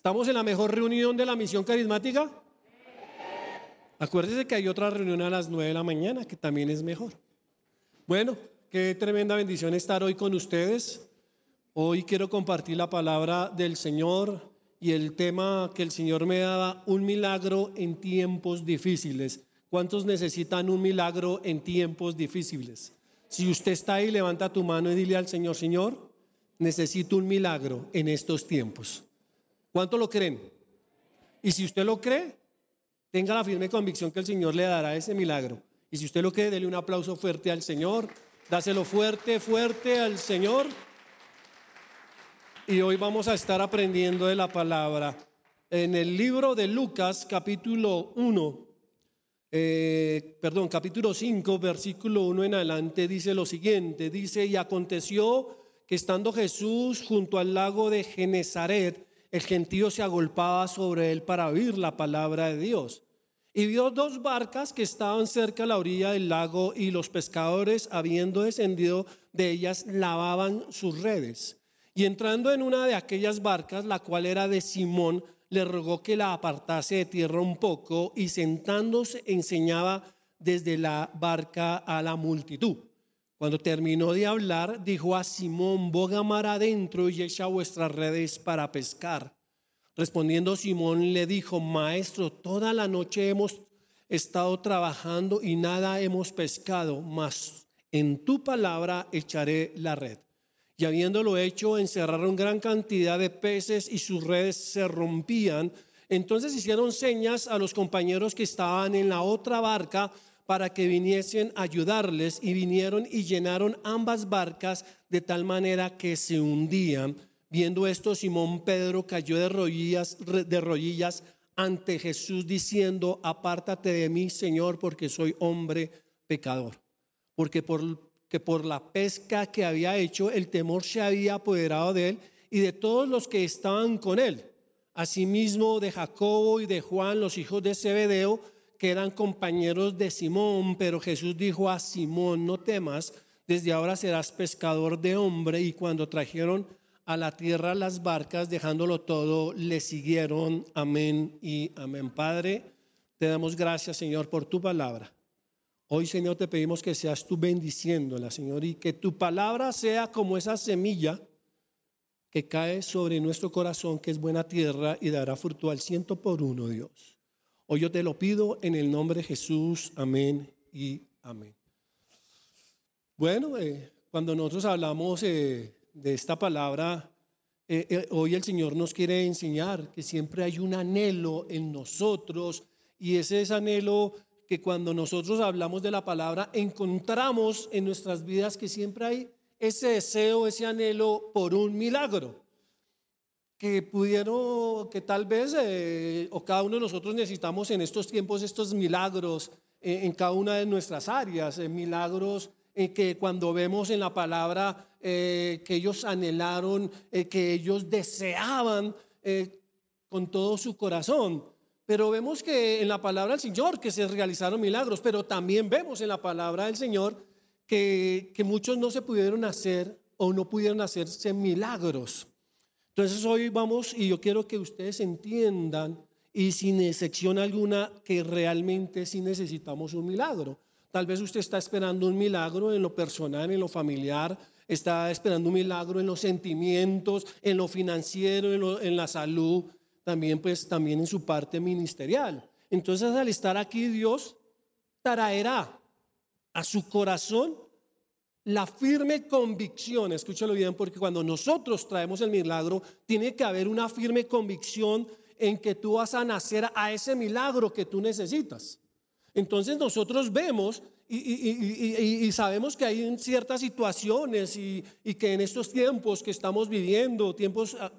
¿Estamos en la mejor reunión de la misión carismática? Acuérdese que hay otra reunión a las 9 de la mañana que también es mejor. Bueno, qué tremenda bendición estar hoy con ustedes. Hoy quiero compartir la palabra del Señor y el tema que el Señor me daba, un milagro en tiempos difíciles. ¿Cuántos necesitan un milagro en tiempos difíciles? Si usted está ahí, levanta tu mano y dile al Señor, Señor, necesito un milagro en estos tiempos. ¿Cuánto lo creen? Y si usted lo cree, tenga la firme convicción que el Señor le dará ese milagro. Y si usted lo cree, dele un aplauso fuerte al Señor. Dáselo fuerte, fuerte al Señor. Y hoy vamos a estar aprendiendo de la palabra. En el libro de Lucas, capítulo 1, eh, perdón, capítulo 5, versículo 1 en adelante, dice lo siguiente. Dice, y aconteció que estando Jesús junto al lago de Genezaret, el gentío se agolpaba sobre él para oír la palabra de Dios. Y vio dos barcas que estaban cerca a la orilla del lago y los pescadores, habiendo descendido de ellas, lavaban sus redes. Y entrando en una de aquellas barcas, la cual era de Simón, le rogó que la apartase de tierra un poco y sentándose enseñaba desde la barca a la multitud. Cuando terminó de hablar, dijo a Simón, boga mar adentro y echa vuestras redes para pescar. Respondiendo Simón le dijo, Maestro, toda la noche hemos estado trabajando y nada hemos pescado, mas en tu palabra echaré la red. Y habiéndolo hecho, encerraron gran cantidad de peces y sus redes se rompían. Entonces hicieron señas a los compañeros que estaban en la otra barca para que viniesen a ayudarles y vinieron y llenaron ambas barcas de tal manera que se hundían. Viendo esto, Simón Pedro cayó de rodillas, ante Jesús diciendo, apártate de mí, Señor, porque soy hombre pecador. Porque por, que por la pesca que había hecho, el temor se había apoderado de él y de todos los que estaban con él. Asimismo de Jacobo y de Juan, los hijos de Zebedeo, que eran compañeros de Simón, pero Jesús dijo a Simón, no temas, desde ahora serás pescador de hombre. Y cuando trajeron a la tierra las barcas, dejándolo todo, le siguieron. Amén y amén. Padre, te damos gracias, Señor, por tu palabra. Hoy, Señor, te pedimos que seas tú bendiciéndola, Señor, y que tu palabra sea como esa semilla que cae sobre nuestro corazón, que es buena tierra y dará fruto al ciento por uno, Dios. Hoy yo te lo pido en el nombre de Jesús. Amén y amén. Bueno, eh, cuando nosotros hablamos eh, de esta palabra, eh, hoy el Señor nos quiere enseñar que siempre hay un anhelo en nosotros y ese es anhelo que cuando nosotros hablamos de la palabra encontramos en nuestras vidas que siempre hay ese deseo, ese anhelo por un milagro que pudieron, que tal vez, eh, o cada uno de nosotros necesitamos en estos tiempos estos milagros eh, en cada una de nuestras áreas, eh, milagros que cuando vemos en la palabra que ellos anhelaron, que ellos deseaban con todo su corazón. Pero vemos que en la palabra del Señor que se realizaron milagros, pero también vemos en la palabra del Señor que, que muchos no se pudieron hacer o no pudieron hacerse milagros. Entonces hoy vamos y yo quiero que ustedes entiendan y sin excepción alguna que realmente sí necesitamos un milagro. Tal vez usted está esperando un milagro en lo personal, en lo familiar, está esperando un milagro en los sentimientos, en lo financiero, en, la salud, también pues también en su parte ministerial. Entonces al estar aquí Dios traerá a su corazón la firme convicción, escúchalo bien, porque cuando nosotros traemos el milagro, tiene que haber una firme convicción en que tú vas a nacer a ese milagro que tú necesitas. Entonces nosotros vemos y, sabemos que hay ciertas situaciones y, que en estos tiempos que estamos viviendo, tiempos ah,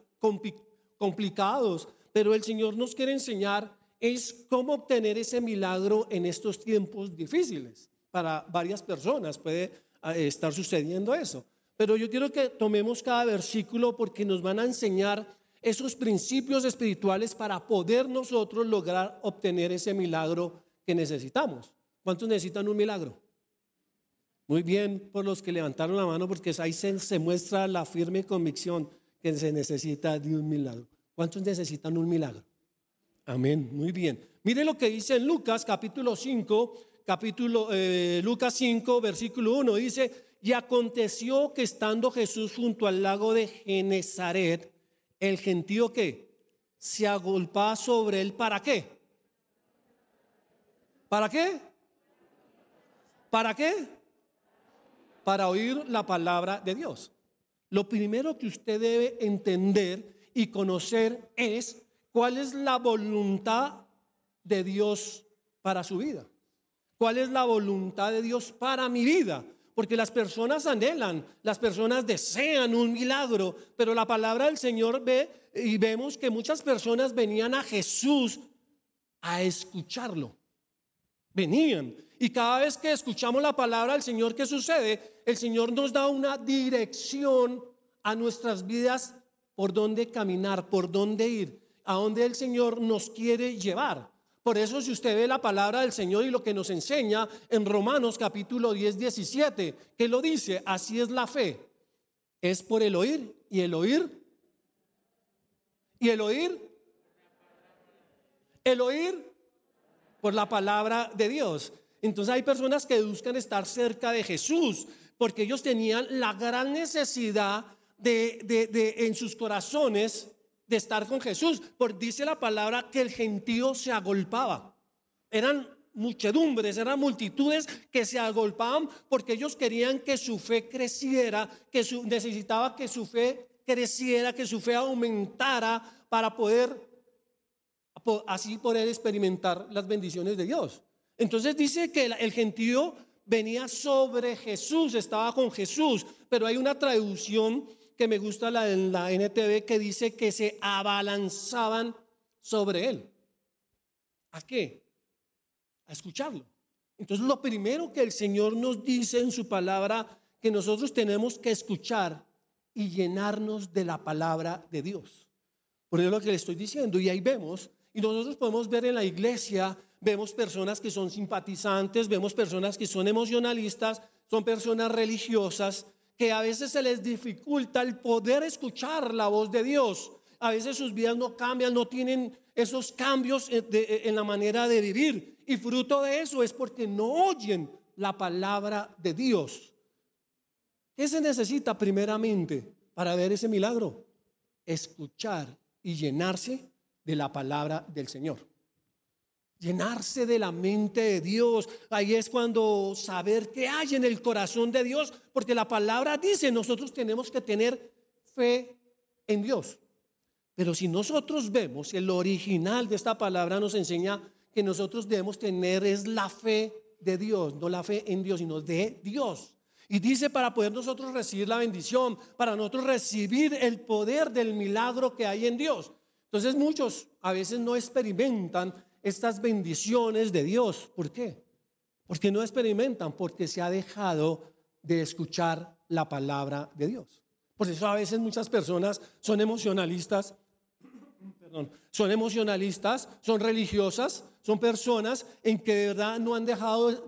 complicados, pero el Señor nos quiere enseñar es cómo obtener ese milagro en estos tiempos difíciles para varias personas. Puede estar sucediendo eso. Pero yo quiero que tomemos cada versículo porque nos van a enseñar esos principios espirituales para poder nosotros lograr obtener ese milagro que necesitamos. ¿Cuántos necesitan un milagro? Muy bien por los que levantaron la mano porque ahí se, muestra la firme convicción que se necesita de un milagro. ¿Cuántos necesitan un milagro? Amén, muy bien. Mire lo que dice en Lucas capítulo 5, capítulo eh, Lucas 5, versículo 1, dice, y aconteció que estando Jesús junto al lago de Genezaret, el gentío que se agolpaba sobre él, ¿para qué? ¿Para qué? ¿Para qué? Para oír la palabra de Dios. Lo primero que usted debe entender y conocer es cuál es la voluntad de Dios para su vida. ¿Cuál es la voluntad de Dios para mi vida? Porque las personas anhelan, las personas desean un milagro, pero la palabra del Señor ve y vemos que muchas personas venían a Jesús a escucharlo. Venían. Y cada vez que escuchamos la palabra del Señor, ¿qué sucede? El Señor nos da una dirección a nuestras vidas por dónde caminar, por dónde ir, a dónde el Señor nos quiere llevar. Por eso si usted ve la palabra del Señor y lo que nos enseña en Romanos capítulo 10, 17, que lo dice, así es la fe. Es por el oír y el oír. Y el oír. El oír por la palabra de Dios. Entonces hay personas que buscan estar cerca de Jesús porque ellos tenían la gran necesidad de, de, de en sus corazones de estar con Jesús. Porque dice la palabra que el gentío se agolpaba. Eran muchedumbres, eran multitudes que se agolpaban porque ellos querían que su fe creciera, que su, necesitaba que su fe creciera, que su fe aumentara para poder así poder experimentar las bendiciones de Dios. Entonces dice que el gentío venía sobre Jesús, estaba con Jesús, pero hay una traducción que me gusta la de la NTV que dice que se abalanzaban sobre él. ¿A qué? A escucharlo. Entonces lo primero que el Señor nos dice en su palabra que nosotros tenemos que escuchar y llenarnos de la palabra de Dios. Por eso es lo que le estoy diciendo. Y ahí vemos, y nosotros podemos ver en la iglesia, vemos personas que son simpatizantes, vemos personas que son emocionalistas, son personas religiosas, que a veces se les dificulta el poder escuchar la voz de Dios. A veces sus vidas no cambian, no tienen esos cambios en la manera de vivir. Y fruto de eso es porque no oyen la palabra de Dios. ¿Qué se necesita primeramente para ver ese milagro? Escuchar y llenarse de la palabra del Señor llenarse de la mente de Dios. Ahí es cuando saber qué hay en el corazón de Dios, porque la palabra dice, nosotros tenemos que tener fe en Dios. Pero si nosotros vemos, el original de esta palabra nos enseña que nosotros debemos tener es la fe de Dios, no la fe en Dios, sino de Dios. Y dice para poder nosotros recibir la bendición, para nosotros recibir el poder del milagro que hay en Dios. Entonces muchos a veces no experimentan estas bendiciones de Dios. ¿Por qué? Porque no experimentan, porque se ha dejado de escuchar la palabra de Dios. Por eso a veces muchas personas son emocionalistas, perdón, son emocionalistas, son religiosas, son personas en que de verdad no han dejado,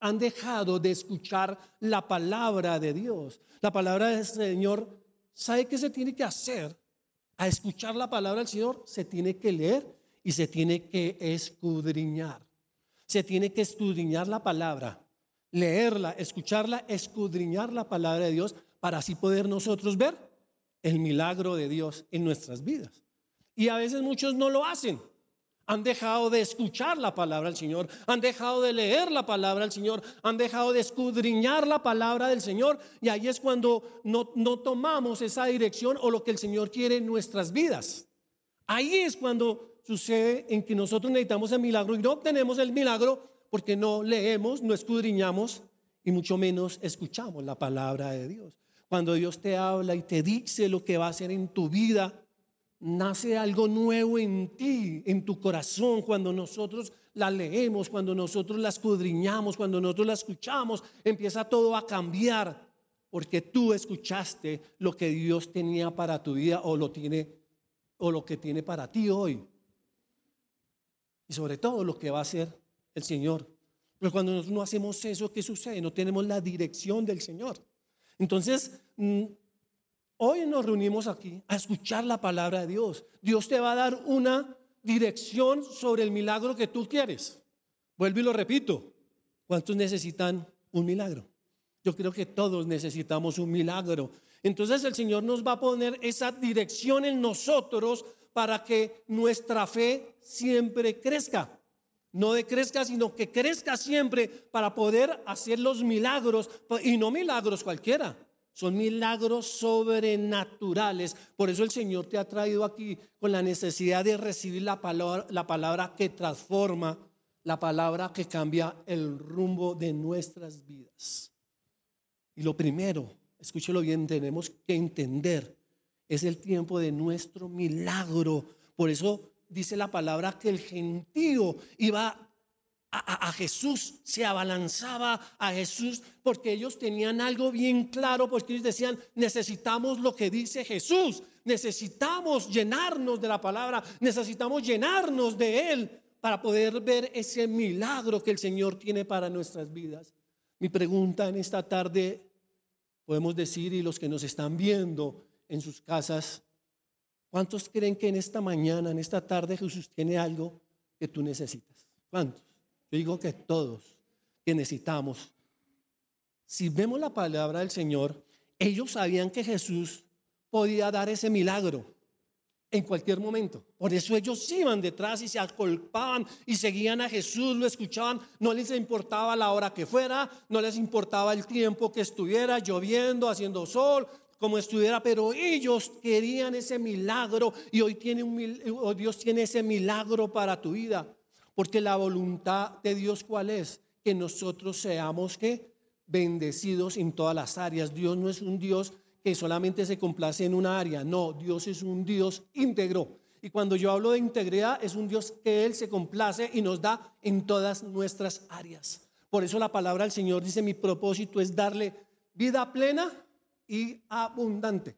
han dejado de escuchar la palabra de Dios. La palabra del Señor, ¿sabe qué se tiene que hacer? A escuchar la palabra del Señor se tiene que leer y se tiene que escudriñar. Se tiene que escudriñar la palabra, leerla, escucharla, escudriñar la palabra de Dios para así poder nosotros ver el milagro de Dios en nuestras vidas. Y a veces muchos no lo hacen. Han dejado de escuchar la palabra del Señor, han dejado de leer la palabra del Señor, han dejado de escudriñar la palabra del Señor. Y ahí es cuando no, no tomamos esa dirección o lo que el Señor quiere en nuestras vidas. Ahí es cuando sucede en que nosotros necesitamos el milagro y no obtenemos el milagro porque no leemos, no escudriñamos y mucho menos escuchamos la palabra de Dios. Cuando Dios te habla y te dice lo que va a hacer en tu vida, nace algo nuevo en ti, en tu corazón, cuando nosotros la leemos, cuando nosotros la escudriñamos, cuando nosotros la escuchamos, empieza todo a cambiar, porque tú escuchaste lo que Dios tenía para tu vida o lo tiene o lo que tiene para ti hoy y sobre todo lo que va a hacer el Señor. Pero cuando no hacemos eso, ¿qué sucede? No tenemos la dirección del Señor. Entonces, mm, hoy nos reunimos aquí a escuchar la palabra de Dios. Dios te va a dar una dirección sobre el milagro que tú quieres. Vuelvo y lo repito. ¿Cuántos necesitan un milagro? Yo creo que todos necesitamos un milagro. Entonces el Señor nos va a poner esa dirección en nosotros para que nuestra fe siempre crezca. No decrezca, sino que crezca siempre para poder hacer los milagros, y no milagros cualquiera, son milagros sobrenaturales. Por eso el Señor te ha traído aquí con la necesidad de recibir la palabra, la palabra que transforma, la palabra que cambia el rumbo de nuestras vidas. Y lo primero, escúchelo bien, tenemos que entender, es el tiempo de nuestro milagro. Por eso dice la palabra que el gentío iba a, Jesús, se abalanzaba a Jesús, porque ellos tenían algo bien claro, porque ellos decían, necesitamos lo que dice Jesús, necesitamos llenarnos de la palabra, necesitamos llenarnos de Él para poder ver ese milagro que el Señor tiene para nuestras vidas. Mi pregunta en esta tarde, podemos decir, y los que nos están viendo en sus casas, ¿cuántos creen que en esta mañana, en esta tarde Jesús tiene algo que tú necesitas? ¿Cuántos? Yo digo que todos que necesitamos. Si vemos la palabra del Señor, ellos sabían que Jesús podía dar ese milagro en cualquier momento. Por eso ellos iban detrás y se acolpaban y seguían a Jesús, lo escuchaban, no les importaba la hora que fuera, no les importaba el tiempo que estuviera lloviendo, haciendo sol, como estuviera, pero ellos querían ese milagro y hoy, tiene un, hoy Dios tiene ese milagro para tu vida. Porque la voluntad de Dios cuál es? Que nosotros seamos que bendecidos en todas las áreas. Dios no es un Dios que solamente se complace en una área, no, Dios es un Dios íntegro. Y cuando yo hablo de integridad, es un Dios que Él se complace y nos da en todas nuestras áreas. Por eso la palabra del Señor dice, mi propósito es darle vida plena y abundante.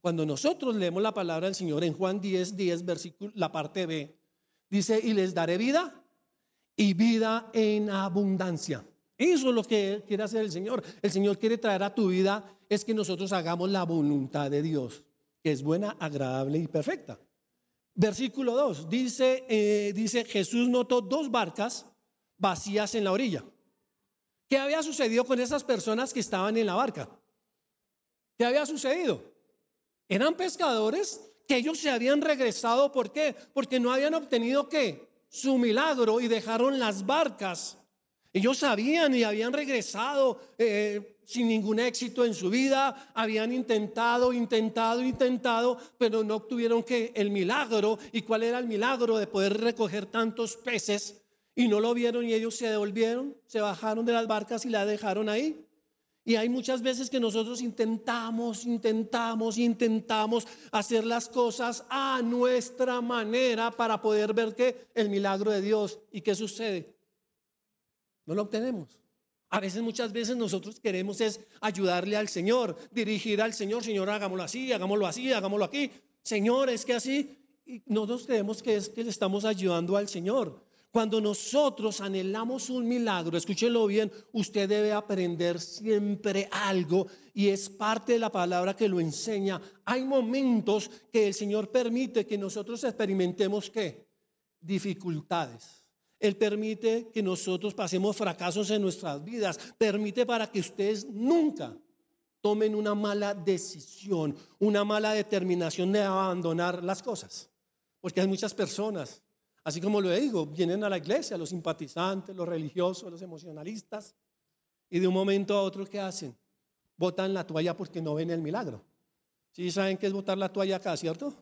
Cuando nosotros leemos la palabra del Señor en Juan 10, 10, versículo, la parte B, Dice, y les daré vida y vida en abundancia. Eso es lo que quiere hacer el Señor. El Señor quiere traer a tu vida es que nosotros hagamos la voluntad de Dios, que es buena, agradable y perfecta. Versículo 2 dice, eh, dice Jesús notó dos barcas vacías en la orilla. ¿Qué había sucedido con esas personas que estaban en la barca? ¿Qué había sucedido? Eran pescadores que ellos se habían regresado. ¿Por qué? Porque no habían obtenido qué? Su milagro y dejaron las barcas. Ellos sabían y habían regresado eh, sin ningún éxito en su vida, habían intentado, intentado, intentado, pero no obtuvieron que el milagro. ¿Y cuál era el milagro de poder recoger tantos peces? Y no lo vieron y ellos se devolvieron, se bajaron de las barcas y la dejaron ahí. Y hay muchas veces que nosotros intentamos, intentamos, intentamos hacer las cosas a nuestra manera para poder ver que el milagro de Dios. ¿Y qué sucede? No lo obtenemos. A veces, muchas veces nosotros queremos es ayudarle al Señor, dirigir al Señor, Señor, hagámoslo así, hagámoslo así, hagámoslo aquí. Señor, es que así, y nosotros creemos que es que le estamos ayudando al Señor. Cuando nosotros anhelamos un milagro, escúchelo bien, usted debe aprender siempre algo y es parte de la palabra que lo enseña. Hay momentos que el Señor permite que nosotros experimentemos qué? Dificultades. Él permite que nosotros pasemos fracasos en nuestras vidas. Permite para que ustedes nunca tomen una mala decisión, una mala determinación de abandonar las cosas. Porque hay muchas personas Así como lo digo, vienen a la iglesia los simpatizantes, los religiosos, los emocionalistas, y de un momento a otro, ¿qué hacen? Botan la toalla porque no ven el milagro. ¿Sí saben qué es botar la toalla acá, cierto?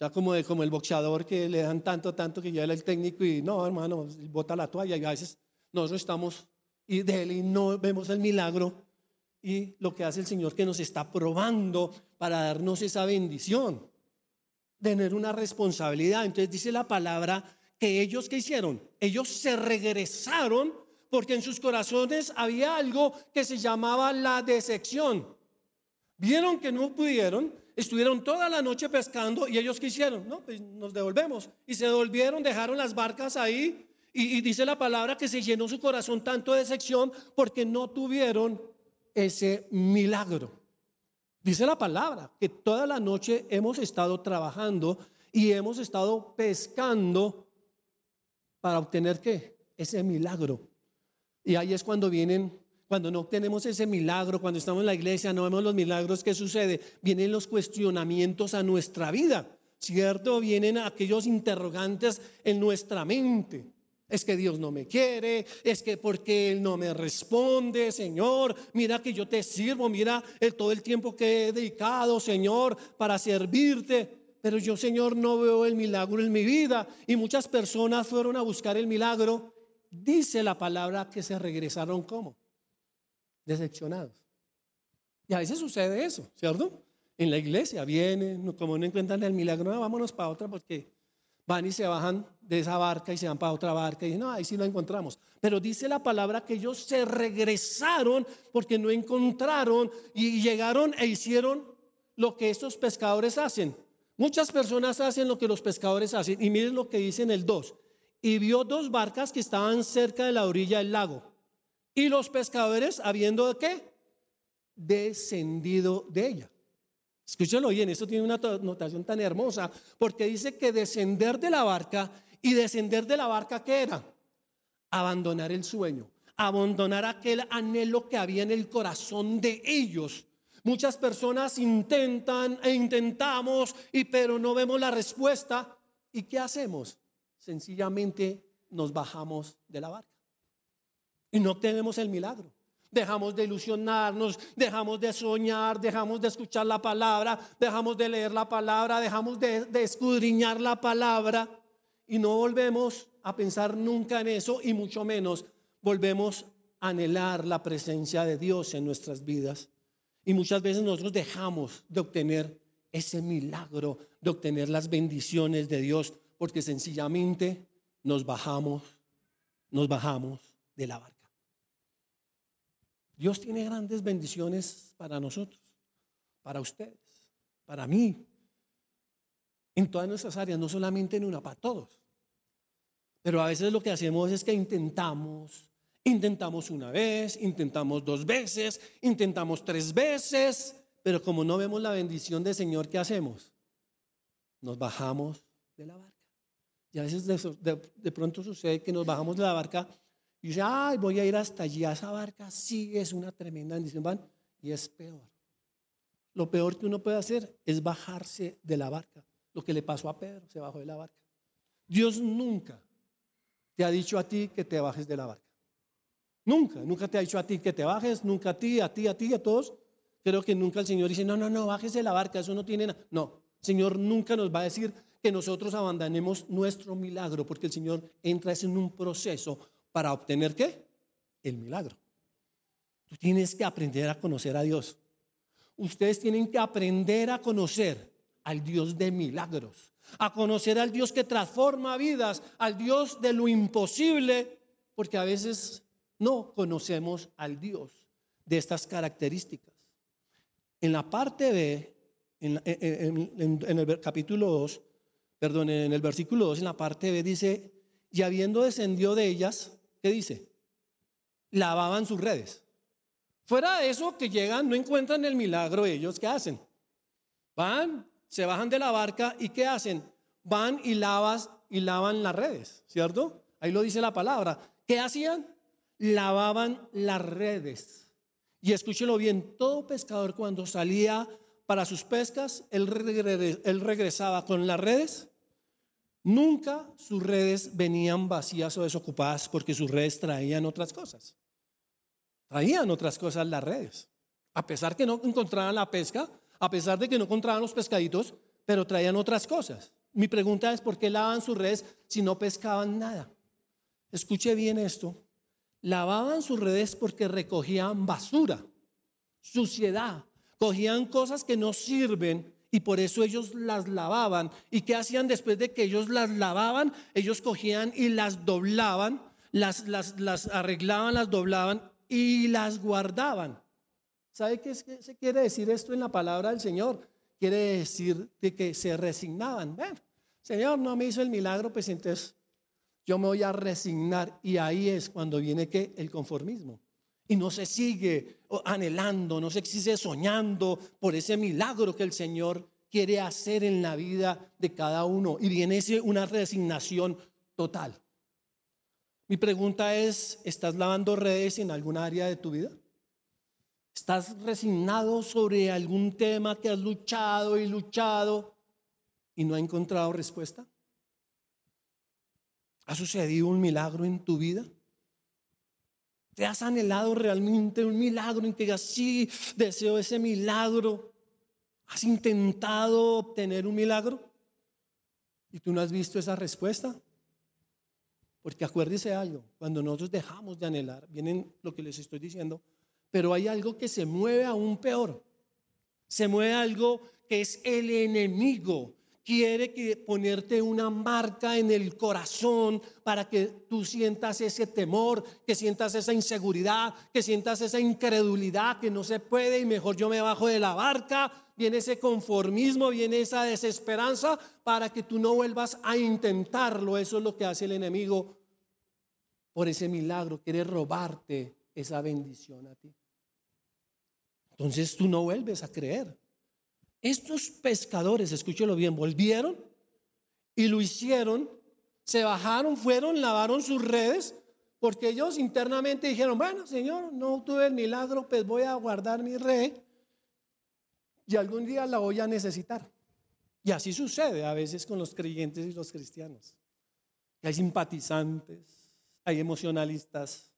Ya como, como el boxeador que le dan tanto, tanto que ya el técnico y no, hermano, bota la toalla y a veces nosotros estamos y de él y no vemos el milagro y lo que hace el Señor que nos está probando para darnos esa bendición tener una responsabilidad. Entonces dice la palabra que ellos que hicieron, ellos se regresaron porque en sus corazones había algo que se llamaba la decepción. Vieron que no pudieron, estuvieron toda la noche pescando y ellos quisieron, no, pues nos devolvemos. Y se devolvieron, dejaron las barcas ahí y, y dice la palabra que se llenó su corazón tanto de decepción porque no tuvieron ese milagro. Dice la palabra que toda la noche hemos estado trabajando y hemos estado pescando para obtener qué? Ese milagro. Y ahí es cuando vienen, cuando no obtenemos ese milagro, cuando estamos en la iglesia, no vemos los milagros que sucede, vienen los cuestionamientos a nuestra vida, ¿cierto? Vienen aquellos interrogantes en nuestra mente. Es que Dios no me quiere, es que porque Él no me responde, Señor, mira que yo te sirvo, mira todo el tiempo que he dedicado, Señor, para servirte. Pero yo, Señor, no veo el milagro en mi vida. Y muchas personas fueron a buscar el milagro. Dice la palabra que se regresaron como decepcionados. Y a veces sucede eso, ¿cierto? En la iglesia vienen, como no encuentran el milagro, vámonos para otra porque van y se bajan de esa barca y se van para otra barca y dicen, no, ahí sí lo encontramos. Pero dice la palabra que ellos se regresaron porque no encontraron y llegaron e hicieron lo que estos pescadores hacen. Muchas personas hacen lo que los pescadores hacen y miren lo que dice en el 2. Y vio dos barcas que estaban cerca de la orilla del lago. Y los pescadores, habiendo de qué? Descendido de ella. Escúchalo bien, esto tiene una notación tan hermosa, porque dice que descender de la barca y descender de la barca, ¿qué era? Abandonar el sueño, abandonar aquel anhelo que había en el corazón de ellos. Muchas personas intentan e intentamos, y pero no vemos la respuesta. ¿Y qué hacemos? Sencillamente nos bajamos de la barca y no obtenemos el milagro dejamos de ilusionarnos, dejamos de soñar, dejamos de escuchar la palabra, dejamos de leer la palabra, dejamos de, escudriñar la palabra y no volvemos a pensar nunca en eso y mucho menos volvemos a anhelar la presencia de Dios en nuestras vidas. Y muchas veces nosotros dejamos de obtener ese milagro, de obtener las bendiciones de Dios, porque sencillamente nos bajamos, nos bajamos de la barca. Dios tiene grandes bendiciones para nosotros, para ustedes, para mí, en todas nuestras áreas, no solamente en una, para todos. Pero a veces lo que hacemos es que intentamos, intentamos una vez, intentamos dos veces, intentamos tres veces, pero como no vemos la bendición del Señor, ¿qué hacemos? Nos bajamos de la barca. Y a veces de, de pronto sucede que nos bajamos de la barca y dice, ay, voy a ir hasta allí, a esa barca sí es una tremenda bendición. Van, y es peor. Lo peor que uno puede hacer es bajarse de la barca. Lo que le pasó a Pedro, se bajó de la barca. Dios nunca te ha dicho a ti que te bajes de la barca. Nunca, nunca te ha dicho a ti que te bajes, nunca a ti, a ti, a ti, a todos. Creo que nunca el Señor dice, no, no, no, bájese de la barca, eso no tiene nada. No, el Señor nunca nos va a decir que nosotros abandonemos nuestro milagro, porque el Señor entra en un proceso para obtener qué? El milagro. Tú tienes que aprender a conocer a Dios. Ustedes tienen que aprender a conocer al Dios de milagros, a conocer al Dios que transforma vidas, al Dios de lo imposible, porque a veces no conocemos al Dios de estas características. En la parte B, en, el capítulo 2, perdón, en el versículo 2, en la parte B dice, y habiendo descendido de ellas, ¿qué dice? Lavaban sus redes. Fuera de eso que llegan, no encuentran el milagro ellos, ¿qué hacen? Van, se bajan de la barca y ¿qué hacen? Van y lavas y lavan las redes, ¿cierto? Ahí lo dice la palabra. ¿Qué hacían? Lavaban las redes. Y escúchelo bien, todo pescador cuando salía para sus pescas, él, regresaba con las redes Nunca sus redes venían vacías o desocupadas porque sus redes traían otras cosas. Traían otras cosas las redes. A pesar que no encontraban la pesca, a pesar de que no encontraban los pescaditos, pero traían otras cosas. Mi pregunta es, ¿por qué lavaban sus redes si no pescaban nada? Escuche bien esto. Lavaban sus redes porque recogían basura, suciedad, cogían cosas que no sirven y por eso ellos las lavaban. ¿Y qué hacían después de que ellos las lavaban? Ellos cogían y las doblaban, las, las, las arreglaban, las doblaban y las guardaban. ¿Sabe qué, se quiere decir esto en la palabra del Señor? Quiere decir de que se resignaban. Bueno, Señor no me hizo el milagro, pues entonces yo me voy a resignar. Y ahí es cuando viene que el conformismo. Y no se sigue anhelando, no se sigue soñando por ese milagro que el Señor quiere hacer en la vida de cada uno. Y viene una resignación total. Mi pregunta es, ¿estás lavando redes en alguna área de tu vida? ¿Estás resignado sobre algún tema que has luchado y luchado y no ha encontrado respuesta? ¿Ha sucedido un milagro en tu vida? ¿Te has anhelado realmente un milagro en que digas, sí, deseo ese milagro? ¿Has intentado obtener un milagro? ¿Y tú no has visto esa respuesta? Porque acuérdese algo, cuando nosotros dejamos de anhelar, vienen lo que les estoy diciendo, pero hay algo que se mueve aún peor. Se mueve algo que es el enemigo. Quiere que ponerte una marca en el corazón para que tú sientas ese temor, que sientas esa inseguridad, que sientas esa incredulidad, que no se puede y mejor yo me bajo de la barca. Viene ese conformismo, viene esa desesperanza para que tú no vuelvas a intentarlo. Eso es lo que hace el enemigo por ese milagro. Quiere robarte esa bendición a ti. Entonces tú no vuelves a creer. Estos pescadores, escúchelo bien, volvieron y lo hicieron, se bajaron, fueron, lavaron sus redes, porque ellos internamente dijeron, bueno, Señor, no tuve el milagro, pues voy a guardar mi red y algún día la voy a necesitar. Y así sucede a veces con los creyentes y los cristianos. hay simpatizantes, hay emocionalistas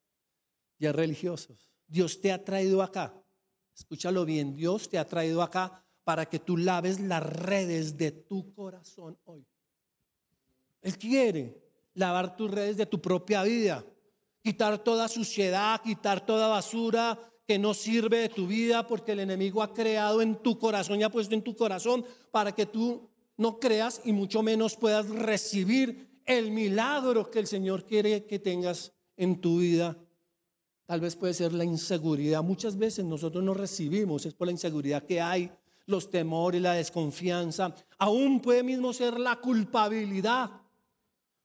y hay religiosos. Dios te ha traído acá Escúchalo bien, Dios te ha traído acá para que tú laves las redes de tu corazón hoy. Él quiere lavar tus redes de tu propia vida, quitar toda suciedad, quitar toda basura que no sirve de tu vida porque el enemigo ha creado en tu corazón y ha puesto en tu corazón para que tú no creas y mucho menos puedas recibir el milagro que el Señor quiere que tengas en tu vida Tal vez puede ser la inseguridad. Muchas veces nosotros no recibimos, es por la inseguridad que hay, los temores, la desconfianza. Aún puede mismo ser la culpabilidad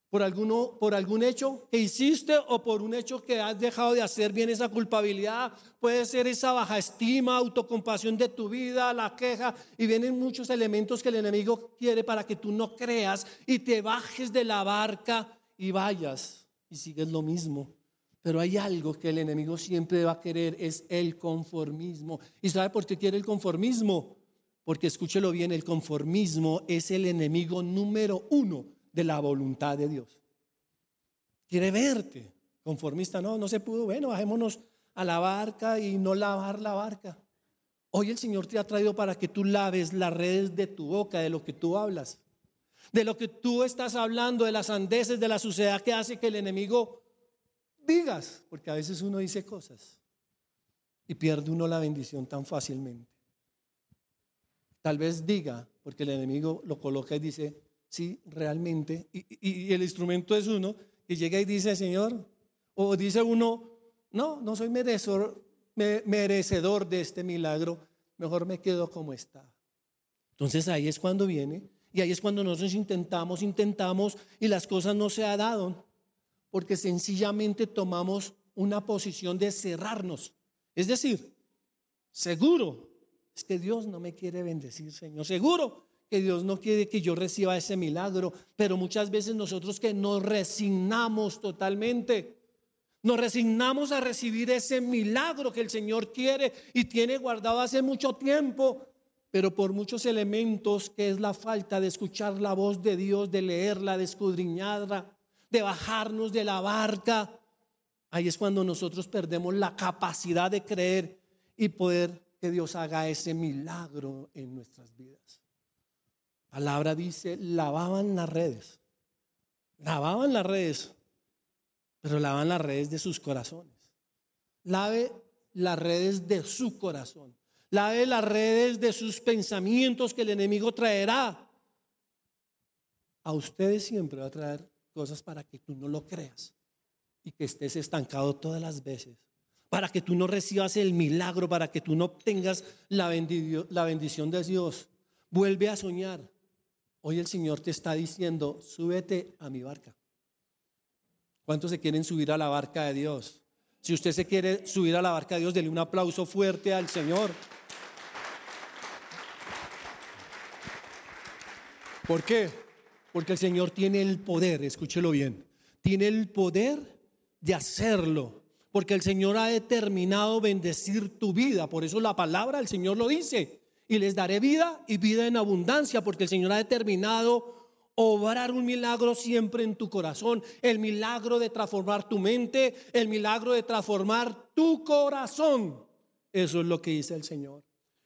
por, alguno, por algún hecho que hiciste o por un hecho que has dejado de hacer bien esa culpabilidad. Puede ser esa baja estima, autocompasión de tu vida, la queja. Y vienen muchos elementos que el enemigo quiere para que tú no creas y te bajes de la barca y vayas y sigues lo mismo. Pero hay algo que el enemigo siempre va a querer, es el conformismo. ¿Y sabe por qué quiere el conformismo? Porque escúchelo bien, el conformismo es el enemigo número uno de la voluntad de Dios. Quiere verte conformista, no, no se pudo, bueno, bajémonos a la barca y no lavar la barca. Hoy el Señor te ha traído para que tú laves las redes de tu boca, de lo que tú hablas, de lo que tú estás hablando, de las sandeces, de la suciedad que hace que el enemigo digas, porque a veces uno dice cosas y pierde uno la bendición tan fácilmente. Tal vez diga, porque el enemigo lo coloca y dice, sí, realmente, y, el instrumento es uno, y llega y dice, Señor, o dice uno, no, no soy merecedor, merecedor de este milagro, mejor me quedo como está. Entonces ahí es cuando viene, y ahí es cuando nosotros intentamos, intentamos, y las cosas no se han dado porque sencillamente tomamos una posición de cerrarnos. Es decir, seguro es que Dios no me quiere bendecir, Señor. Seguro que Dios no quiere que yo reciba ese milagro, pero muchas veces nosotros que nos resignamos totalmente, nos resignamos a recibir ese milagro que el Señor quiere y tiene guardado hace mucho tiempo, pero por muchos elementos que es la falta de escuchar la voz de Dios, de leerla, de escudriñarla, de bajarnos de la barca, ahí es cuando nosotros perdemos la capacidad de creer y poder que Dios haga ese milagro en nuestras vidas. La palabra dice, lavaban las redes, lavaban las redes, pero lavaban las redes de sus corazones. Lave las redes de su corazón. Lave las redes de sus pensamientos que el enemigo traerá. A ustedes siempre va a traer cosas para que tú no lo creas y que estés estancado todas las veces. Para que tú no recibas el milagro, para que tú no obtengas la, bendición, de Dios. Vuelve a soñar. Hoy el Señor te está diciendo, súbete a mi barca. ¿Cuántos se quieren subir a la barca de Dios? Si usted se quiere subir a la barca de Dios, dele un aplauso fuerte al Señor. ¿Por qué? Porque el Señor tiene el poder, escúchelo bien, tiene el poder de hacerlo. Porque el Señor ha determinado bendecir tu vida. Por eso la palabra del Señor lo dice. Y les daré vida y vida en abundancia. Porque el Señor ha determinado obrar un milagro siempre en tu corazón, el milagro de transformar tu mente, el milagro de transformar tu corazón. Eso es lo que dice el Señor.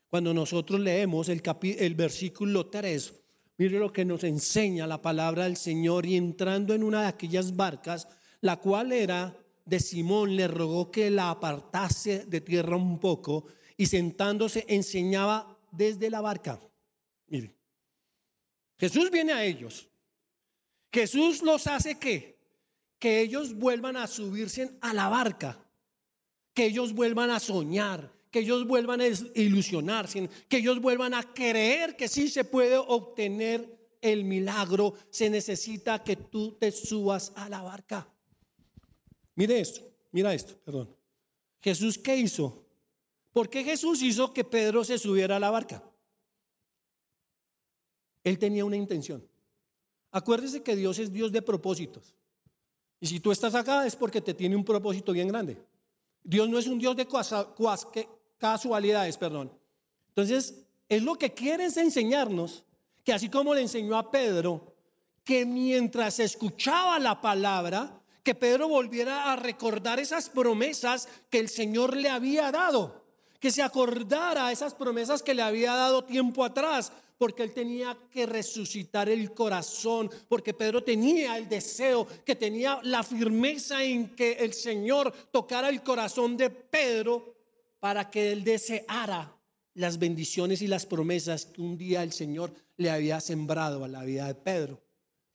Cuando nosotros leemos el, el versículo 3, mire lo que nos enseña la palabra del Señor y entrando en una de aquellas barcas, la cual era de Simón, le rogó que la apartase de tierra un poco y sentándose enseñaba desde la barca. Mire, Jesús viene a ellos. Jesús los hace que que ellos vuelvan a subirse a la barca, que ellos vuelvan a soñar, que ellos vuelvan a ilusionarse, que ellos vuelvan a creer que sí se puede obtener el milagro, se necesita que tú te subas a la barca. Mire esto, mira esto, perdón. Jesús, ¿qué hizo? ¿Por qué Jesús hizo que Pedro se subiera a la barca? Él tenía una intención. Acuérdese que Dios es Dios de propósitos. Y si tú estás acá es porque te tiene un propósito bien grande. Dios no es un Dios de casualidades, perdón. Entonces, es lo que quiere enseñarnos, que así como le enseñó a Pedro, que mientras escuchaba la palabra, que Pedro volviera a recordar esas promesas que el Señor le había dado, que se acordara esas promesas que le había dado tiempo atrás, porque él tenía que resucitar el corazón, porque Pedro tenía el deseo, que tenía la firmeza en que el Señor tocara el corazón de Pedro para que él deseara las bendiciones y las promesas que un día el Señor le había sembrado a la vida de Pedro.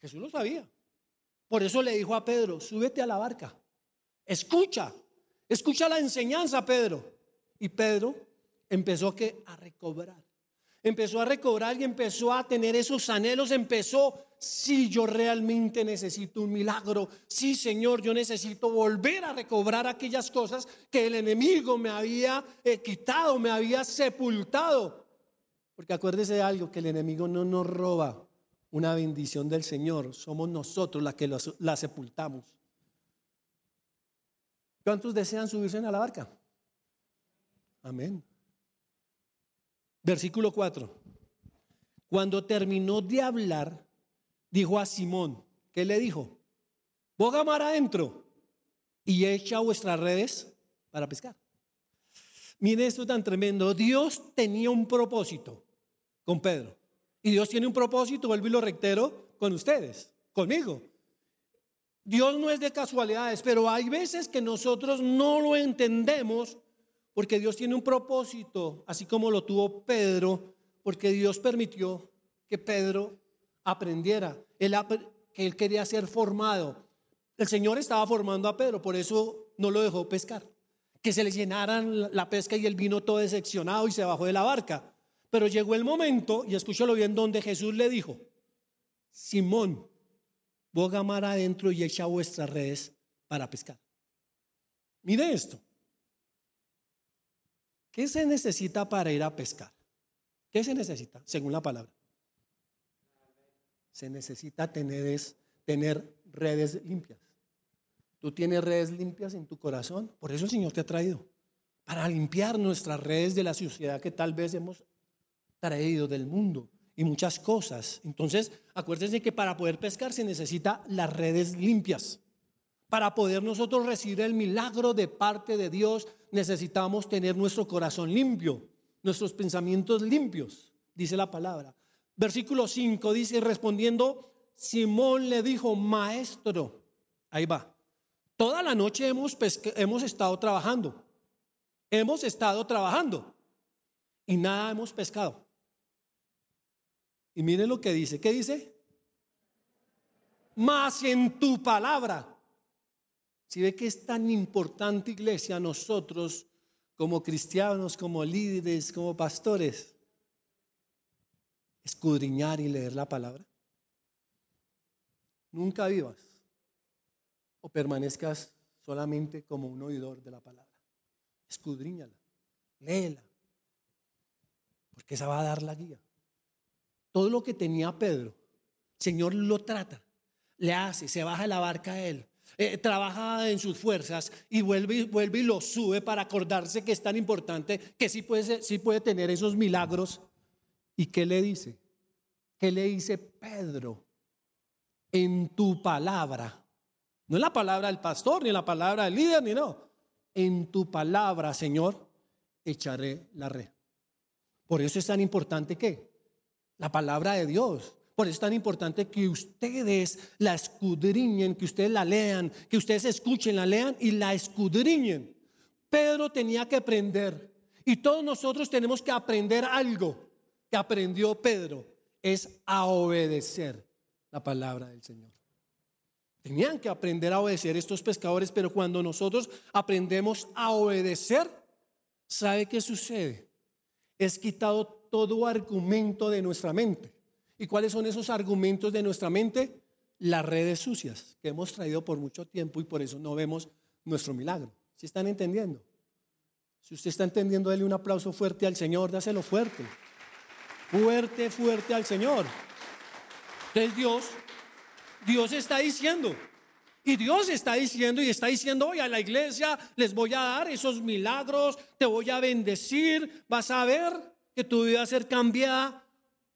Jesús lo sabía. Por eso le dijo a Pedro, súbete a la barca, escucha, escucha la enseñanza, Pedro. Y Pedro empezó a recobrar. Empezó a recobrar y empezó a tener esos anhelos, empezó, si yo realmente necesito un milagro, sí Señor, yo necesito volver a recobrar aquellas cosas que el enemigo me había eh, quitado, me había sepultado. Porque acuérdese de algo, que el enemigo no nos roba una bendición del Señor, somos nosotros las que la sepultamos. ¿Cuántos desean subirse a la barca? Amén. Versículo 4. Cuando terminó de hablar, dijo a Simón, ¿qué le dijo? Boga mar adentro y echa vuestras redes para pescar. Mire esto tan tremendo. Dios tenía un propósito con Pedro. Y Dios tiene un propósito, vuelvo y lo reitero, con ustedes, conmigo. Dios no es de casualidades, pero hay veces que nosotros no lo entendemos porque Dios tiene un propósito, así como lo tuvo Pedro, porque Dios permitió que Pedro aprendiera, él, que él quería ser formado. El Señor estaba formando a Pedro, por eso no lo dejó pescar. Que se le llenaran la pesca y él vino todo decepcionado y se bajó de la barca. Pero llegó el momento, y escúchalo bien, donde Jesús le dijo, Simón, boga mar adentro y echa vuestras redes para pescar. Mire esto. ¿Qué se necesita para ir a pescar? ¿Qué se necesita según la palabra? Se necesita tener, tener redes limpias. Tú tienes redes limpias en tu corazón. Por eso el Señor te ha traído. Para limpiar nuestras redes de la suciedad que tal vez hemos traído del mundo y muchas cosas. Entonces, acuérdense que para poder pescar se necesita las redes limpias. Para poder nosotros recibir el milagro de parte de Dios, necesitamos tener nuestro corazón limpio, nuestros pensamientos limpios, dice la palabra. Versículo 5 dice, respondiendo, Simón le dijo, maestro, ahí va, toda la noche hemos, hemos estado trabajando, hemos estado trabajando y nada hemos pescado. Y miren lo que dice, ¿qué dice? Más en tu palabra si ve que es tan importante, iglesia, nosotros como cristianos, como líderes, como pastores, escudriñar y leer la palabra. Nunca vivas o permanezcas solamente como un oidor de la palabra. Escudriñala, léela, porque esa va a dar la guía. Todo lo que tenía Pedro, Señor lo trata, le hace, se baja de la barca a él, eh, trabaja en sus fuerzas y vuelve, vuelve y lo sube para acordarse que es tan importante que sí puede, sí puede tener esos milagros. ¿Y qué le dice? ¿Qué le dice Pedro? En tu palabra, no en la palabra del pastor, ni en la palabra del líder, ni no. En tu palabra, Señor, echaré la red. Por eso es tan importante que la palabra de Dios. Por eso es tan importante que ustedes la escudriñen, que ustedes la lean, que ustedes escuchen, la lean y la escudriñen. Pedro tenía que aprender y todos nosotros tenemos que aprender algo que aprendió Pedro, es a obedecer la palabra del Señor. Tenían que aprender a obedecer estos pescadores, pero cuando nosotros aprendemos a obedecer, ¿sabe qué sucede? Es quitado todo argumento de nuestra mente. ¿Y cuáles son esos argumentos de nuestra mente? Las redes sucias que hemos traído por mucho tiempo y por eso no vemos nuestro milagro. ¿Sí están entendiendo? Si usted está entendiendo, déle un aplauso fuerte al Señor, dáselo fuerte. Fuerte, fuerte al Señor. Entonces Dios, Dios está diciendo, y Dios está diciendo y está diciendo hoy a la iglesia, les voy a dar esos milagros, te voy a bendecir, vas a ver que tu vida va a ser cambiada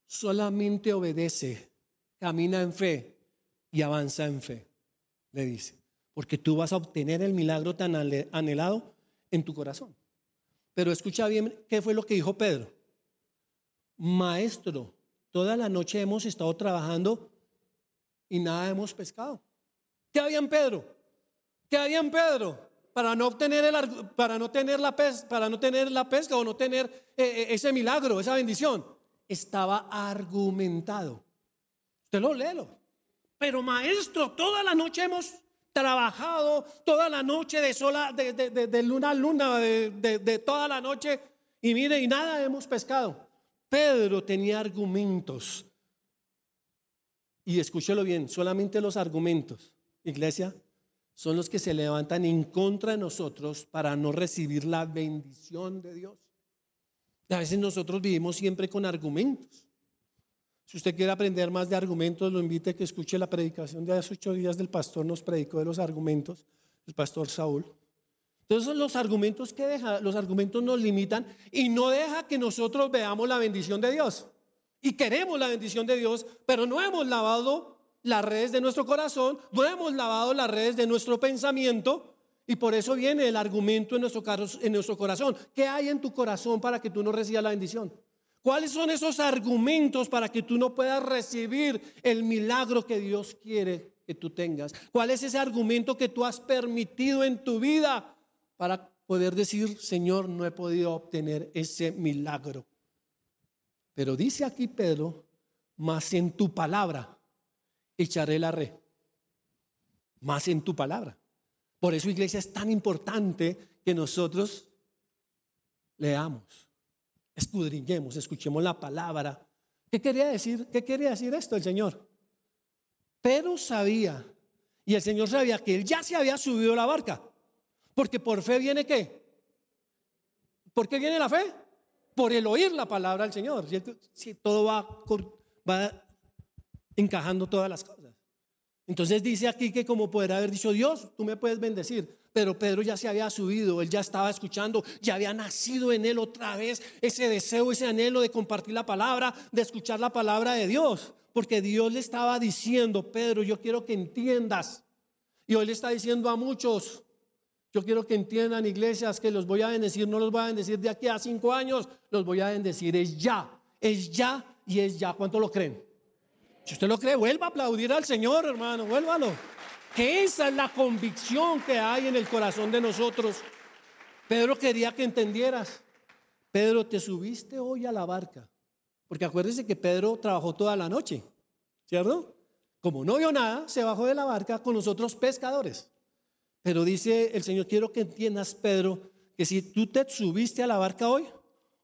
solamente obedece, camina en fe y avanza en fe, le dice, porque tú vas a obtener el milagro tan anhelado en tu corazón. Pero escucha bien qué fue lo que dijo Pedro. Maestro, toda la noche hemos estado trabajando y nada hemos pescado. ¿Qué había en Pedro? ¿Qué había en Pedro? Para no obtener el, para no tener la pesca, para no tener la pesca o no tener eh, eh, ese milagro, esa bendición estaba argumentado. Usted lo léelo. Pero maestro, toda la noche hemos trabajado, toda la noche de sola, de, de, luna a luna, de, toda la noche, y mire, y nada hemos pescado. Pedro tenía argumentos. Y escúchelo bien, solamente los argumentos, iglesia, son los que se levantan en contra de nosotros para no recibir la bendición de Dios. A veces nosotros vivimos siempre con argumentos. Si usted quiere aprender más de argumentos, lo invite a que escuche la predicación de hace ocho días del pastor, nos predicó de los argumentos, el pastor Saúl. Entonces los argumentos que deja, los argumentos nos limitan y no deja que nosotros veamos la bendición de Dios. Y queremos la bendición de Dios, pero no hemos lavado las redes de nuestro corazón, no hemos lavado las redes de nuestro pensamiento y por eso viene el argumento en nuestro, corazón. ¿Qué hay en tu corazón para que tú no recibas la bendición? ¿Cuáles son esos argumentos para que tú no puedas recibir el milagro que Dios quiere que tú tengas? ¿Cuál es ese argumento que tú has permitido en tu vida para poder decir, Señor, no he podido obtener ese milagro? Pero dice aquí Pedro, más en tu palabra echaré la red. Más en tu palabra. Por eso, iglesia, es tan importante que nosotros leamos, escudriñemos, escuchemos la palabra. ¿Qué quería decir? ¿Qué quería decir esto el Señor? Pero sabía, y el Señor sabía que él ya se había subido la barca. Porque por fe viene qué? ¿Por qué viene la fe? Por el oír la palabra del Señor. Si todo va, va encajando todas las cosas. Entonces dice aquí que como poder haber dicho Dios, tú me puedes bendecir. Pero Pedro ya se había subido, él ya estaba escuchando, ya había nacido en él otra vez ese deseo, ese anhelo de compartir la palabra, de escuchar la palabra de Dios. Porque Dios le estaba diciendo, Pedro, yo quiero que entiendas. Y hoy le está diciendo a muchos, yo quiero que entiendan iglesias que los voy a bendecir, no los voy a bendecir de aquí a cinco años, los voy a bendecir, es ya, es ya y es ya. ¿Cuánto lo creen? Si usted lo cree, vuelva a aplaudir al Señor, hermano, vuélvalo. Que esa es la convicción que hay en el corazón de nosotros. Pedro quería que entendieras. Pedro, te subiste hoy a la barca. Porque acuérdese que Pedro trabajó toda la noche, ¿cierto? Como no vio nada, se bajó de la barca con los otros pescadores. Pero dice el Señor, quiero que entiendas, Pedro, que si tú te subiste a la barca hoy,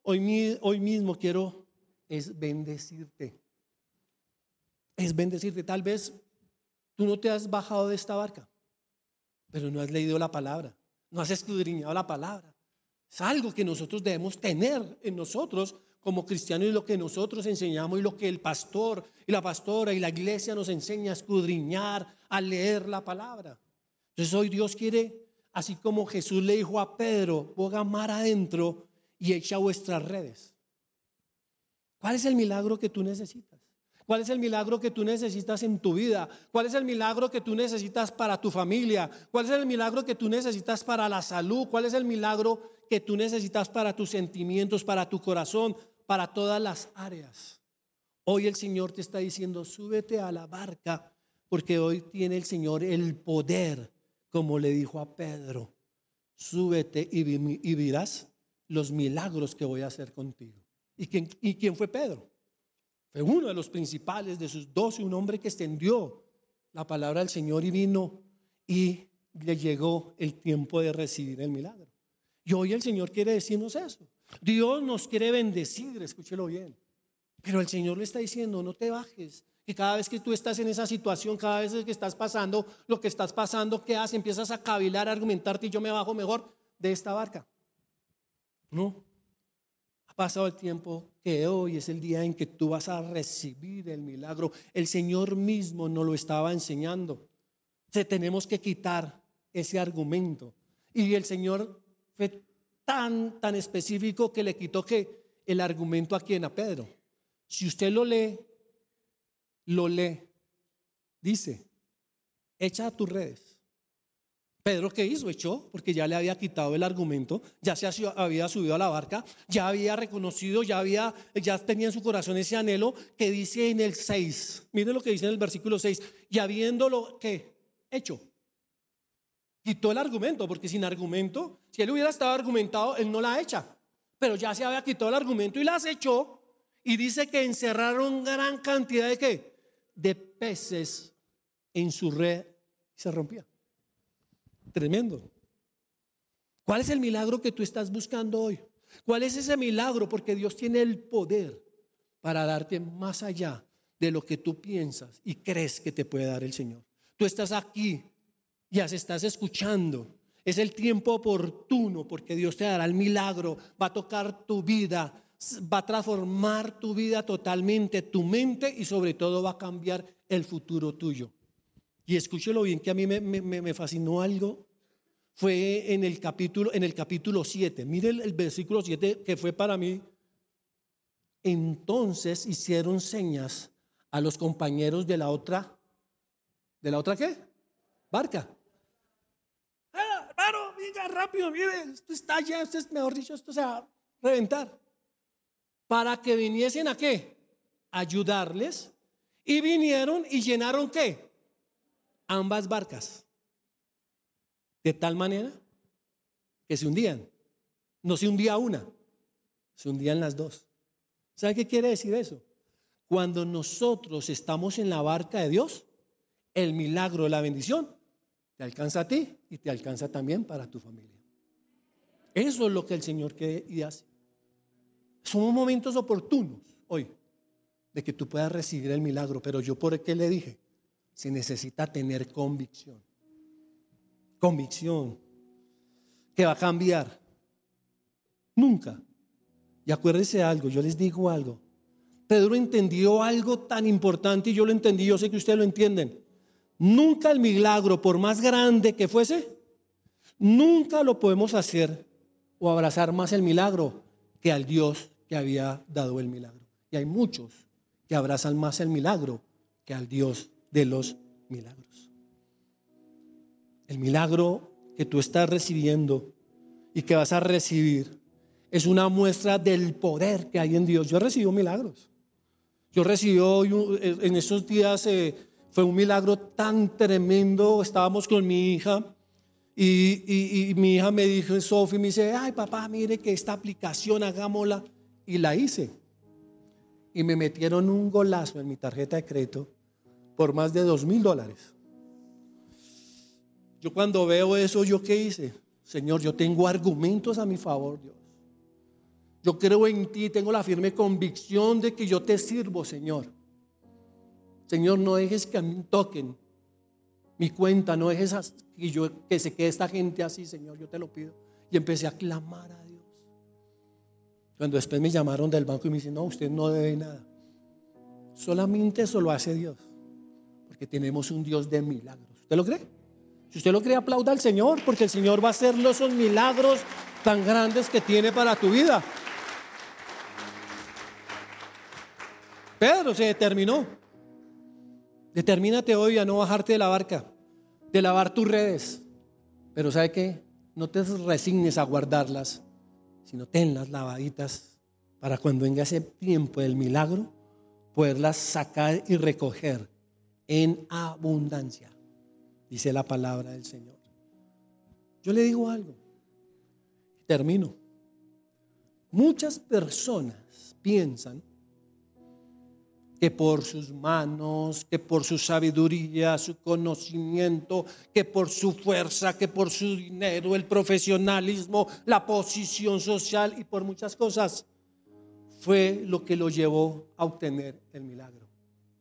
hoy, hoy mismo quiero es bendecirte es bendecirte. Tal vez tú no te has bajado de esta barca, pero no has leído la palabra, no has escudriñado la palabra. Es algo que nosotros debemos tener en nosotros como cristianos y lo que nosotros enseñamos y lo que el pastor y la pastora y la iglesia nos enseña a escudriñar, a leer la palabra. Entonces hoy Dios quiere, así como Jesús le dijo a Pedro, ponga mar adentro y echa vuestras redes. ¿Cuál es el milagro que tú necesitas? ¿Cuál es el milagro que tú necesitas en tu vida? ¿Cuál es el milagro que tú necesitas para tu familia? ¿Cuál es el milagro que tú necesitas para la salud? ¿Cuál es el milagro que tú necesitas para tus sentimientos, para tu corazón, para todas las áreas? Hoy el Señor te está diciendo, súbete a la barca, porque hoy tiene el Señor el poder, como le dijo a Pedro, súbete y, verás los milagros que voy a hacer contigo. ¿Y quién, ¿Y quién fue Pedro? Fue uno de los principales de sus doce, un hombre que extendió la palabra del Señor y vino y le llegó el tiempo de recibir el milagro. Y hoy el Señor quiere decirnos eso. Dios nos quiere bendecir, escúchelo bien. Pero el Señor le está diciendo, no te bajes. Que cada vez que tú estás en esa situación, cada vez que estás pasando lo que estás pasando, ¿qué haces? Empiezas a cavilar, a argumentarte y yo me bajo mejor de esta barca. No, pasado el tiempo que hoy es el día en que tú vas a recibir el milagro. El Señor mismo nos lo estaba enseñando. Se tenemos que quitar ese argumento. Y el Señor fue tan, tan específico que le quitó que el argumento a quien, a Pedro. Si usted lo lee, lo lee. Dice, echa a tus redes Pedro, ¿qué hizo? Echó, porque ya le había quitado el argumento, ya se había subido a la barca, ya había reconocido, ya, había, ya tenía en su corazón ese anhelo que dice en el 6. Mire lo que dice en el versículo 6. Y habiéndolo, ¿qué? Hecho. Quitó el argumento, porque sin argumento, si él hubiera estado argumentado, él no la echa. Pero ya se había quitado el argumento y las echó. Y dice que encerraron gran cantidad de qué? De peces en su red y se rompía. Tremendo. ¿Cuál es el milagro que tú estás buscando hoy? ¿Cuál es ese milagro? Porque Dios tiene el poder para darte más allá de lo que tú piensas y crees que te puede dar el Señor. Tú estás aquí, ya se estás escuchando. Es el tiempo oportuno porque Dios te dará el milagro, va a tocar tu vida, va a transformar tu vida totalmente, tu mente y sobre todo va a cambiar el futuro tuyo. Y escúchelo bien, que a mí me, fascinó algo. Fue en el capítulo, en el capítulo 7. Mire el, versículo 7 que fue para mí. Entonces hicieron señas a los compañeros de la otra, ¿de la otra qué? Barca. Ah, hermano, venga rápido, mire, esto está ya, esto es, mejor dicho, esto se va a reventar. Para que viniesen a qué? Ayudarles. Y vinieron y llenaron qué? Ambas barcas. De tal manera que se hundían. No se hundía una, se hundían las dos. ¿Sabe qué quiere decir eso? Cuando nosotros estamos en la barca de Dios, el milagro, la bendición, te alcanza a ti y te alcanza también para tu familia. Eso es lo que el Señor quiere y hace. Son momentos oportunos hoy de que tú puedas recibir el milagro, pero yo por qué le dije, se necesita tener convicción. Convicción que va a cambiar. Nunca. Y acuérdense algo, yo les digo algo. Pedro entendió algo tan importante y yo lo entendí, yo sé que ustedes lo entienden. Nunca el milagro, por más grande que fuese, nunca lo podemos hacer o abrazar más el milagro que al Dios que había dado el milagro. Y hay muchos que abrazan más el milagro que al Dios de los milagros. El milagro que tú estás recibiendo y que vas a recibir es una muestra del poder que hay en Dios. Yo he recibido milagros. Yo recibí hoy, en esos días, eh, fue un milagro tan tremendo. Estábamos con mi hija y, y mi hija me dijo, Sofi, me dice, ay papá, mire que esta aplicación, hagámosla. Y la hice. Y me metieron un golazo en mi tarjeta de crédito por más de dos mil dólares. Yo cuando veo eso, ¿yo qué hice? Señor, yo tengo argumentos a mi favor, Dios. Yo creo en ti, tengo la firme convicción de que yo te sirvo, Señor. Señor, no dejes que a mí toquen Mi cuenta no es esa y yo que se quede esta gente así, Señor, yo te lo pido. Y empecé a clamar a Dios. Cuando después me llamaron del banco y me dicen, no, usted no debe nada. Solamente eso lo hace Dios. Porque tenemos un Dios de milagros. ¿Usted lo cree? Si usted lo cree, aplauda al Señor, porque el Señor va a hacer esos milagros tan grandes que tiene para tu vida. Pedro se determinó. Determínate hoy a no bajarte de la barca, de lavar tus redes. Pero ¿sabe qué? No te resignes a guardarlas, sino tenlas lavaditas para cuando venga ese tiempo del milagro, poderlas sacar y recoger en abundancia, dice la palabra del Señor. Yo le digo algo, termino. Muchas personas piensan que por sus manos, que por su sabiduría, su conocimiento, que por su fuerza, que por su dinero, el profesionalismo, la posición social y por muchas cosas, fue lo que lo llevó a obtener el milagro.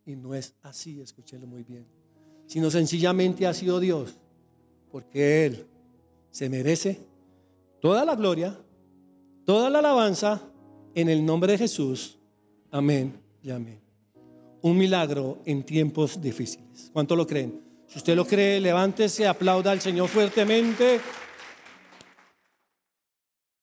Y no es así, escúchelo muy bien, sino sencillamente ha sido Dios, porque Él se merece toda la gloria, toda la alabanza en el nombre de Jesús. Amén y amén un milagro en tiempos difíciles. ¿Cuánto lo creen? Si usted lo cree, levántese, aplauda al Señor fuertemente.